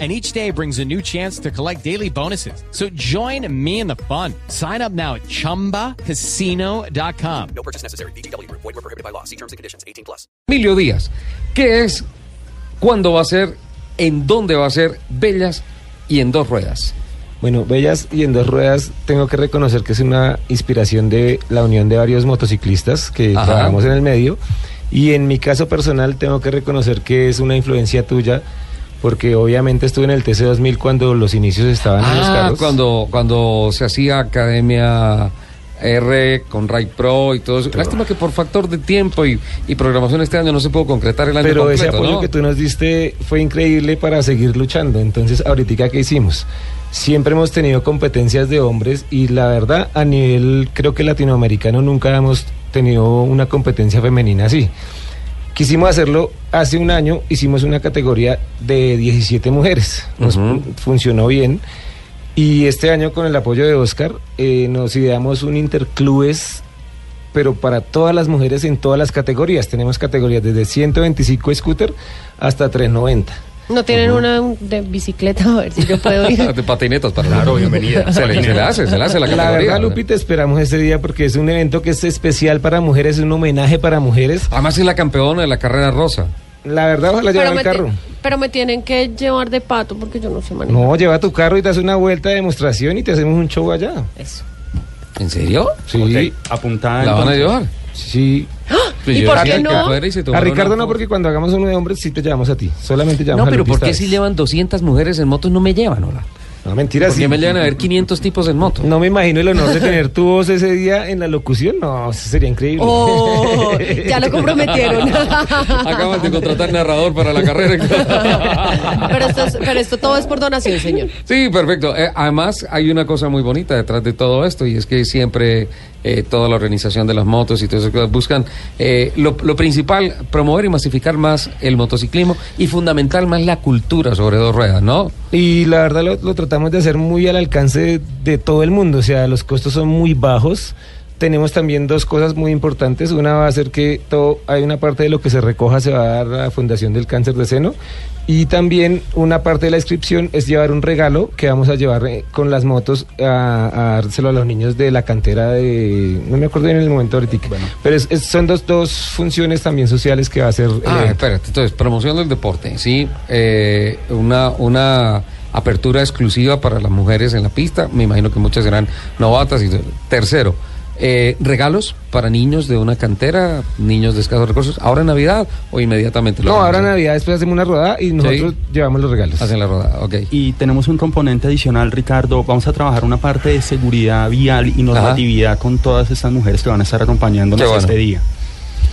and each day brings a new chance to collect daily bonuses. So join me in the fun. Sign up now at ChumbaCasino.com. No purchase necessary. BGW. Void were prohibited by law. See terms and conditions. 18 plus. Emilio Díaz, ¿qué es, cuándo va a ser, en dónde va a ser Bellas y en dos ruedas? Bueno, Bellas y en dos ruedas tengo que reconocer que es una inspiración de la unión de varios motociclistas que Ajá. trabajamos en el medio. Y en mi caso personal tengo que reconocer que es una influencia tuya porque obviamente estuve en el TC2000 cuando los inicios estaban en los Ah, carros. cuando, cuando se hacía Academia R con Ray Pro y todo eso. Lástima que por factor de tiempo y, y programación este año no se pudo concretar el año Pero ese apoyo ¿no? que tú nos diste fue increíble para seguir luchando. Entonces, ahorita ¿qué hicimos? Siempre hemos tenido competencias de hombres y la verdad, a nivel creo que latinoamericano nunca hemos tenido una competencia femenina así. Quisimos hacerlo hace un año, hicimos una categoría de 17 mujeres, nos funcionó bien. Y este año con el apoyo de Oscar eh, nos ideamos un interclubes pero para todas las mujeres en todas las categorías. Tenemos categorías desde 125 scooter hasta 390. No tienen una de bicicleta, a ver si yo puedo ir. De patinetas para Claro, bienvenida. Se le, se le hace, se le hace la La categoría. verdad, Lupi, te esperamos ese día porque es un evento que es especial para mujeres, es un homenaje para mujeres. Además es la campeona de la carrera rosa. La verdad, ojalá llevar el carro. pero me tienen que llevar de pato porque yo no sé manejar. No, lleva tu carro y te haces una vuelta de demostración y te hacemos un show allá. Eso. ¿En serio? Sí, Ok, apuntada. ¿La van a llevar? sí. Pues ¿Y por qué no? A Ricardo no, porque cuando hagamos uno de hombres sí te llevamos a ti. Solamente llevamos No, a pero Lupi ¿por qué si llevan 200 mujeres en motos no me llevan, hola? No, mentira, ¿Por sí. me llevan a ver 500 tipos en moto? No me imagino el honor de tener tu voz ese día en la locución. No, eso sería increíble. Oh, ya lo comprometieron. Acaban de contratar narrador para la carrera. pero, esto es- pero esto todo es por donación, señor. Sí, perfecto. Eh, además, hay una cosa muy bonita detrás de todo esto y es que siempre eh, toda la organización de las motos y todas esas cosas buscan eh, lo, lo principal, promover y masificar más el motociclismo y fundamental más la cultura sobre dos ruedas, ¿no? Y la verdad lo, lo tratamos de hacer muy al alcance de, de todo el mundo, o sea, los costos son muy bajos. Tenemos también dos cosas muy importantes. Una va a ser que todo, hay una parte de lo que se recoja se va a dar a la Fundación del Cáncer de Seno. Y también una parte de la inscripción es llevar un regalo que vamos a llevar eh, con las motos a, a dárselo a los niños de la cantera de... No me acuerdo bien en el momento ahorita. Pero es- es- son dos, dos funciones también sociales que va a hacer... Ah, evento. espérate, entonces, promoción del deporte, sí, eh, una, una apertura exclusiva para las mujeres en la pista, me imagino que muchas serán novatas. Y, tercero, eh, regalos para niños de una cantera, niños de escasos recursos, ahora en Navidad o inmediatamente. lo No, ahora en Navidad después hacemos una rodada y nosotros llevamos los regalos. Hacen la rodada, ok. Y tenemos un componente adicional, Ricardo. Vamos a trabajar una parte de seguridad vial y normatividad con todas estas mujeres que van a estar acompañándonos bueno. este día.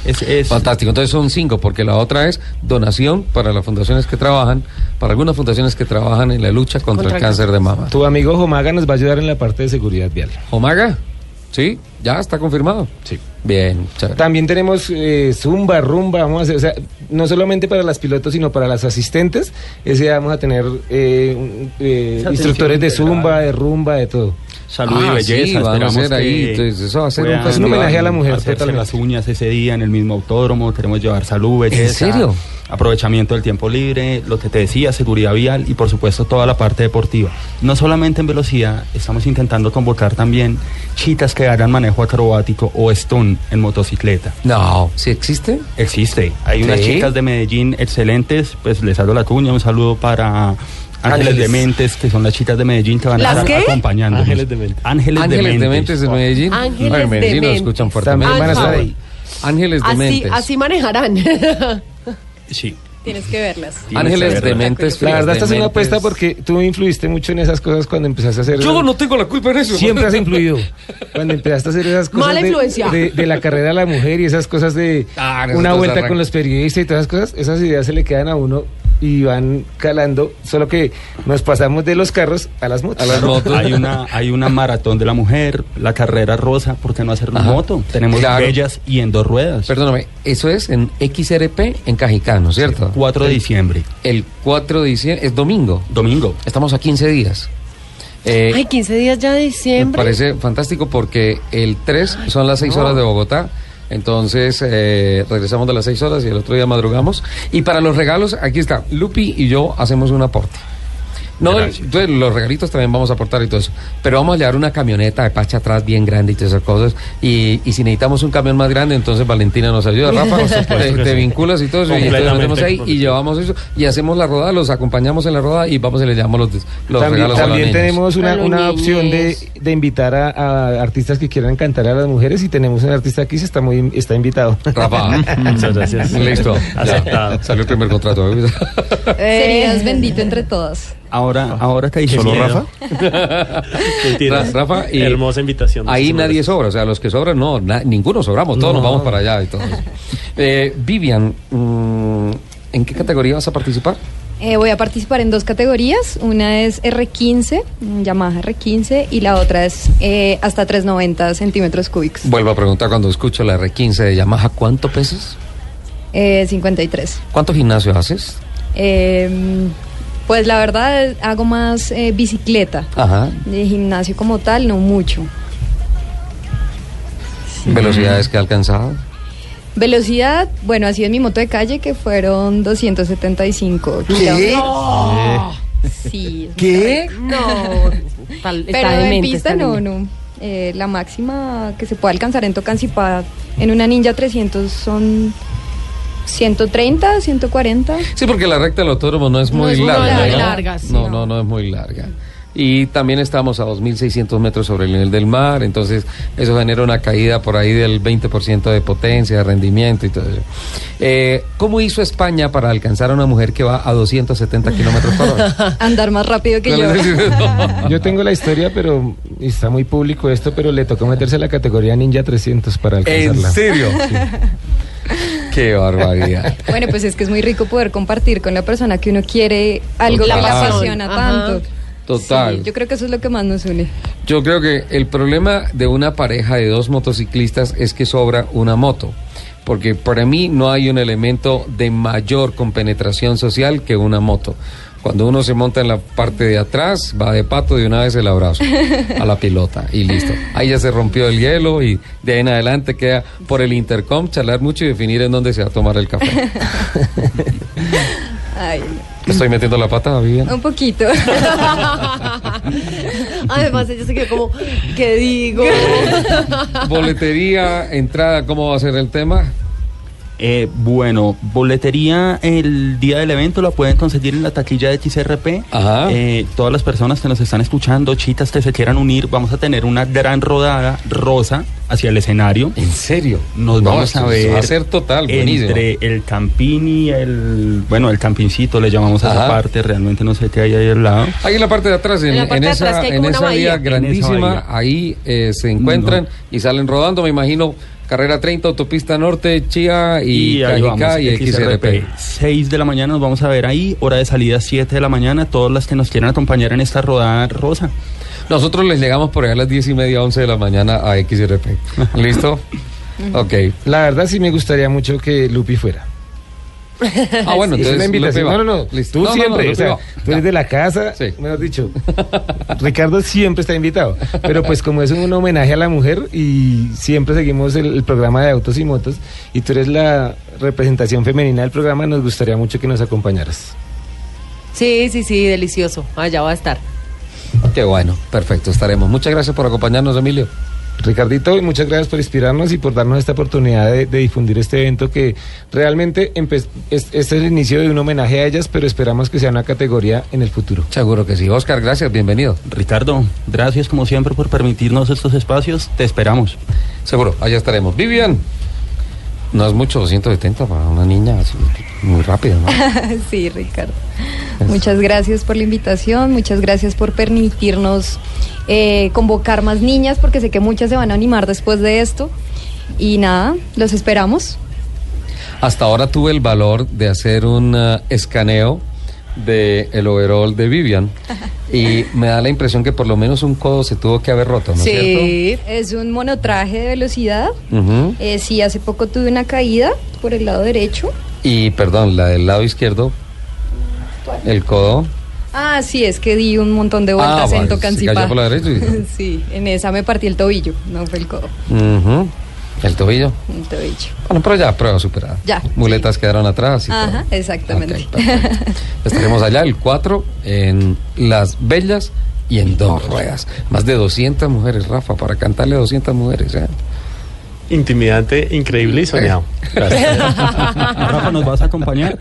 Es, es- Fantástico, entonces son cinco, porque la otra es donación para las fundaciones que trabajan, para algunas fundaciones que trabajan en la lucha contra, Contra el el cáncer de mama. Tu amigo Jomaga nos va a ayudar en la parte de seguridad vial. ¿Omaga? ¿Sí? ¿Ya está confirmado? Sí. Bien, chévere. También tenemos eh, zumba, rumba, vamos a hacer, o sea, no solamente para las pilotos, sino para las asistentes. Ese día vamos a tener eh, eh, instructores de zumba, de rumba, de todo. Salud Ah, y belleza. sí, van a Esperamos hacer ahí, entonces eso va a ser un homenaje a la mujer, hacerse totalmente. las uñas ese día en el mismo autódromo. Queremos llevar salud, belleza. serio? Aprovechamiento del tiempo libre, lo que te decía, seguridad vial y por supuesto toda la parte deportiva. No solamente en velocidad, estamos intentando convocar también chitas que hagan manejo acrobático o stun en motocicleta. No, ¿sí existe? Existe. Hay unas chicas de Medellín excelentes. Pues les hago la cuña. Un saludo para Ángeles, Ángeles. de Mentes, que son las chicas de Medellín que van a ¿Las estar qué? acompañando. Ángeles de Mentes. Ángeles, Ángeles de Mentes de Medellín. Ángeles No, en Medellín de lo Mentes. escuchan También fuertemente. van a estar ahí. Ángeles de Así, Mentes. así manejarán. Sí. Tienes que verlas. Ángeles de Tienes que Mentes. La verdad, esta es una apuesta porque tú influiste mucho en esas cosas cuando empezaste a hacer. Yo no tengo la culpa en eso. Siempre has influido. Cuando empezaste a hacer esas cosas Mala de, influencia. de- de la carrera de la mujer y esas cosas de Ah, una vuelta arran- con los periodistas y todas esas cosas, esas ideas se le quedan a uno y van calando, solo que nos pasamos de los carros a las motos. A las motos. Hay una, hay una maratón de la mujer, la carrera rosa, ¿por qué no hacer una moto? Tenemos Claro. bellas y en dos ruedas. Perdóname, eso es en XRP en Cajicano, ¿cierto? 4 de diciembre, El 4 de diciembre, es domingo. domingo. Estamos a 15 días. Eh, Ay, 15 días ya de me diciembre. parece fantástico porque el 3 son las 6 horas de Bogotá. Entonces eh, regresamos de las 6 horas y el otro día madrugamos. Y para los regalos, aquí está, Lupi y yo hacemos un aporte. No, Gracias. entonces, los regalitos también vamos a aportar y todo eso. Pero vamos a llevar una camioneta de pacha atrás bien grande y todas esas cosas. Y, y si necesitamos un camión más grande, entonces Valentina nos ayuda. Rafa, te, te vinculas y todo eso. Y entonces nos metemos ahí y llevamos eso. Y hacemos la rodada, los acompañamos en la rodada y vamos y le llevamos los, los también regalos a los también tenemos una, opción de, de invitar a, a artistas que quieran cantar a las mujeres y tenemos un artista aquí, se está muy está invitado. Rafa. Muchas gracias. Listo. Ya, Aceptado. Salió el primer contrato. Serías bendito entre todas. Ahora, ahora te dice ¿Solo Rafa. Rafa y- Hermosa invitación. Ahí nadie sobra, o sea, los que sobran, no, na- ninguno sobramos, todos nos vamos para allá y todo. eso. Eh, Vivian, mm, ¿en qué categoría vas a participar? Eh, voy a participar en dos categorías. Una es R15, un Yamaha R15, y la otra es eh, hasta 390 centímetros cúbicos. Vuelvo a preguntar cuando escucho la R15 de Yamaha, ¿cuánto pesas? Eh, 53. ¿Cuánto gimnasio haces? Eh, pues la verdad hago más eh, bicicleta. Ajá. De gimnasio como tal, no mucho. ¿Velocidades que ha alcanzado? Velocidad, bueno, así en mi moto de calle que fueron 275 kilómetros. Sí. es ¿Qué? No, tal- está Pero en demente pista no, no. Eh, la máxima que se puede alcanzar en Tocancipá en una Ninja 300 son 130, 140. Sí, porque la recta del autódromo no es No muy larga. larga, ¿no? larga, sí, no, no. es muy larga. Y también estamos a 2.600 metros sobre el nivel del mar, entonces eso genera una caída por ahí del 20% de potencia, de rendimiento y todo eso. Eh, ¿Cómo hizo España para alcanzar a una mujer que va a 270 kilómetros por hora? Andar más rápido que yo. Yo tengo la historia, pero está muy público esto, pero le tocó meterse a la categoría Ninja 300 para ¿En alcanzarla. serio? Qué barbaridad. Bueno, pues es que es muy rico poder compartir con la persona que uno quiere algo que le apasiona Ajá. tanto. Total. Sí, yo creo que eso es lo que más nos une. Yo creo que el problema de una pareja de dos motociclistas es que sobra una moto. Porque para mí no hay un elemento de mayor compenetración social que una moto. Cuando uno se monta en la parte de atrás, va de pato de una vez el abrazo a la pilota y listo. Ahí ya se rompió el hielo y de ahí en adelante queda por el intercom charlar mucho y definir en dónde se va a tomar el café. Ay, Estoy metiendo la pata, Vivian. un poquito. Además, ella se quedó como, ¿qué digo? Boletería, entrada, ¿cómo va a ser el tema? Eh, bueno, boletería el día del evento la pueden conseguir en la taquilla de XRP. Ajá. Eh, todas las personas que nos están escuchando, chitas que se quieran unir, vamos a tener una gran rodada rosa hacia el escenario. ¿En serio? Nos No, vamos a ver Va a ser total, buenísimo. entre el campín y el bueno el campincito le llamamos a esa parte realmente no sé qué hay ahí al lado Ahí en la parte de atrás, en, En la parte en de esa, atrás, en esa vía En esa grandísima, ahí eh, se encuentran No. y salen rodando, me imagino, carrera 30, autopista norte, Chía y, ahí vamos, Cajicá y XRP. 6 de la mañana nos vamos a ver ahí hora de salida 7 de la mañana todas las que nos quieran acompañar en esta rodada rosa Nosotros les llegamos por ahí a las 10 y media, 11 de la mañana a XRP. ¿Listo? ok. La verdad sí me gustaría mucho que Lupi fuera. Ah, bueno, es una invitación. No, no, no. Listo. Tú No, no, no, siempre, o sea, tú eres de la casa, Sí. mejor dicho. Ricardo siempre está invitado. Pero pues como es un homenaje a la mujer y siempre seguimos el, el programa de autos y motos y tú eres la representación femenina del programa, nos gustaría mucho que nos acompañaras. Sí, sí, sí, delicioso. Allá va a estar. Qué bueno, perfecto, estaremos. Muchas gracias por acompañarnos, Emilio. Ricardito, y muchas gracias por inspirarnos y por darnos esta oportunidad de, de difundir este evento que realmente es, es el inicio de un homenaje a ellas, pero esperamos que sea una categoría en el futuro. Seguro que sí. Oscar, gracias, bienvenido. Ricardo gracias como siempre por permitirnos estos espacios te esperamos Seguro, allá estaremos. Vivian. No es mucho, 270 para una niña, así, muy rápido, ¿no? sí, Ricardo. Muchas gracias por la invitación, muchas gracias por permitirnos eh, convocar más niñas, porque sé que muchas se van a animar después de esto. Y nada, los esperamos. Hasta ahora tuve el valor de hacer un eh, escaneo de el overall de Vivian y me da la impresión que por lo menos un codo se tuvo que haber roto, ¿no es Sí. Es un monotraje de velocidad. cierto? Eh, sí, hace poco tuve una caída por el lado derecho. Y perdón, la del lado izquierdo, el codo. Ah, sí, es que di un montón de vueltas Ah, en vale, se Tocancipá. cayó por la derecha y- sí, en esa me partí el tobillo, no fue el codo. El tobillo. el tobillo. Bueno, pero ya, prueba superada. Ya, Muletas quedaron atrás. y Ajá, todo. exactamente. Ok, perfecto. Estaremos allá el 4 en Las Bellas y en Dos Ruedas. Más de 200 mujeres, Rafa, para cantarle a 200 mujeres. ¿eh? Intimidante, increíble y soñado. Gracias. Rafa, ¿nos vas a acompañar?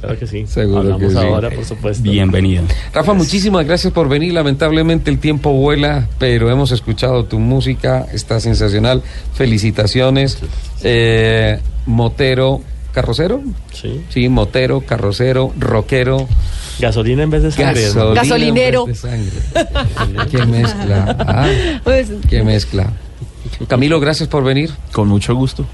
Claro que sí. Seguro Hablamos que sí. ahora, por supuesto. Bienvenido. Rafa, muchísimas gracias por venir. Lamentablemente el tiempo vuela, pero hemos escuchado tu música, está sensacional. Felicitaciones. Eh, motero, carrocero. Sí. Sí, motero, carrocero, rockero. Gasolina en vez de sangre. Gasolinero. en vez de sangre. Qué mezcla. ah, Pues, qué mezcla. Camilo, gracias por venir. Con mucho gusto.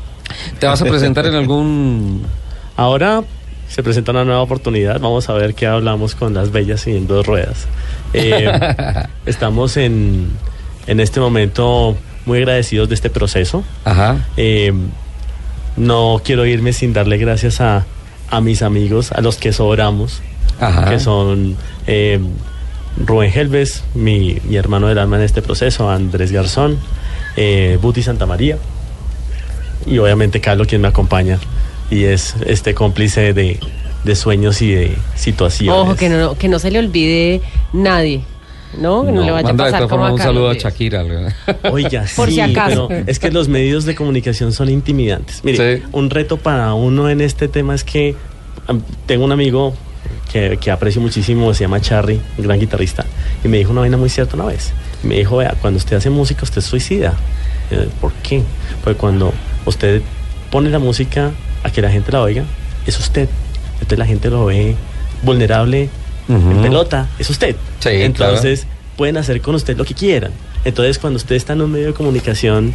¿Te vas a presentar en algún Ahora se presenta una nueva oportunidad. Vamos a ver qué hablamos con las bellas y en dos ruedas. Eh, estamos en, en este momento muy agradecidos de este proceso. Ajá. Eh, no quiero irme sin darle gracias a, a mis amigos, a los que sobramos, Ajá. que son eh, Rubén Helves, mi, mi hermano del alma en este proceso, Andrés Garzón, eh, Buti Santamaría y obviamente Carlos quien me acompaña y es este cómplice de, de sueños y de situaciones. ojo, que no, que no se le olvide nadie, ¿no? Que no, le vaya a manda de pasar como a un saludo a. Shakira. ¿verdad? Oiga, Por sí, si acaso. pero es que los medios de comunicación son intimidantes. Mire, Sí. un reto para uno en este tema es que tengo un amigo que, que aprecio muchísimo, se llama Charry, un gran guitarrista, y me dijo una vaina muy cierta una vez. Me dijo, vea, cuando usted hace música, usted suicida. Yo, ¿Por qué? Porque cuando usted pone la música a que la gente la oiga, es usted. Entonces la gente lo ve vulnerable, Ujú. en pelota, es usted. Sí, Entonces pueden hacer con usted lo que quieran. Entonces cuando usted está en un medio de comunicación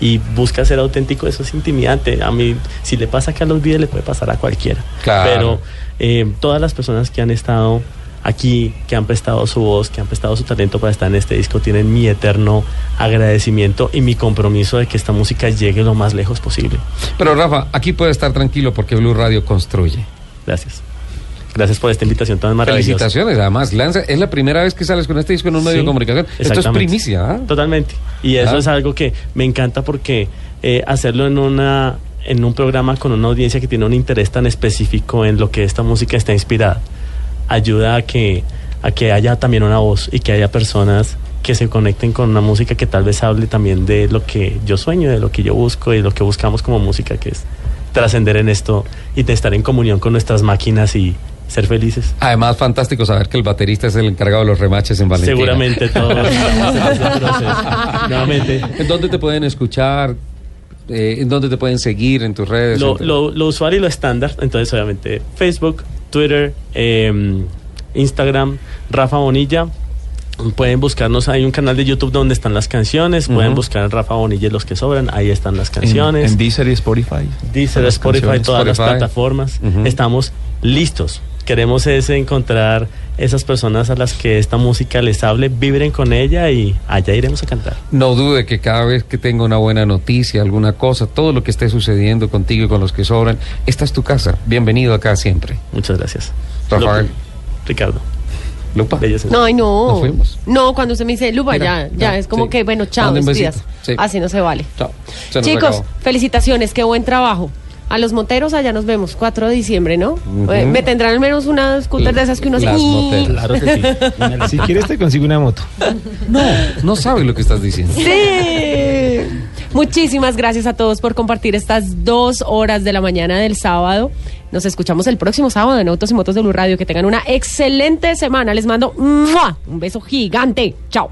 y busca ser auténtico, eso es intimidante. A mí, si le pasa a Carlos Vives, le puede pasar a cualquiera. Claro. Pero eh, todas las personas que han estado aquí, que han prestado su voz, que han prestado su talento para estar en este disco, tienen mi eterno agradecimiento y mi compromiso de que esta música llegue lo más lejos posible. Pero Rafa, aquí puede estar tranquilo porque Blue Radio construye. Gracias. Gracias por esta invitación tan maravillosa. Felicitaciones, además, lanza, es la primera vez que sales con este disco en un medio Sí, de comunicación. Esto es primicia, ¿ah? Totalmente. Y eso Ah. es algo que me encanta porque eh, hacerlo en una en un programa con una audiencia que tiene un interés tan específico en lo que esta música está inspirada ayuda a que a que haya también una voz y que haya personas que se conecten con una música que tal vez hable también de lo que yo sueño, de lo que yo busco y de lo que buscamos como música, que es trascender en esto y de estar en comunión con nuestras máquinas y ser felices. Además, fantástico saber que el baterista es el encargado de los remaches en Valentina. Seguramente todos estamos en ese proceso. Nuevamente, ¿En dónde te pueden escuchar? Eh, ¿En dónde te pueden seguir en tus redes? lo, lo, lo usual y lo estándar, entonces obviamente Facebook, Twitter, eh, Instagram, Rafa Bonilla. Pueden buscarnos, hay un canal de YouTube donde están las canciones, pueden buscar Rafa Bonilla y los que sobran, ahí están las canciones. en Deezer y Spotify. Deezer, Spotify, canciones. todas las plataformas. Estamos listos. Queremos es encontrar esas personas a las que esta música les hable, vibren con ella y allá iremos a cantar. No dude que cada vez que tenga una buena noticia, alguna cosa, todo lo que esté sucediendo contigo y con los que sobran, esta es tu casa. Bienvenido acá siempre. Muchas gracias. Rafael. Ricardo. Lupa. Bellas No, ay, no. Nos fuimos. No, cuando usted me dice, Lupa, Mira, ya, ya, ya, es como sí. que, bueno, chao, despidas. sí. Así no se vale. Chao. Se nos Chicos, acabó. felicitaciones, qué buen trabajo. A los moteros allá nos vemos, 4 de diciembre, ¿no? Eh, Me tendrán al menos una scooter de esas que uno se... Las moteras. Claro que sí. Si quieres te consigo una moto. No, no sabe lo que estás diciendo. Sí. Muchísimas gracias a todos por compartir estas dos horas de la mañana del sábado. Nos escuchamos el próximo sábado en Autos y Motos de Blue Radio. Que tengan una excelente semana. Les mando un beso gigante. Chao.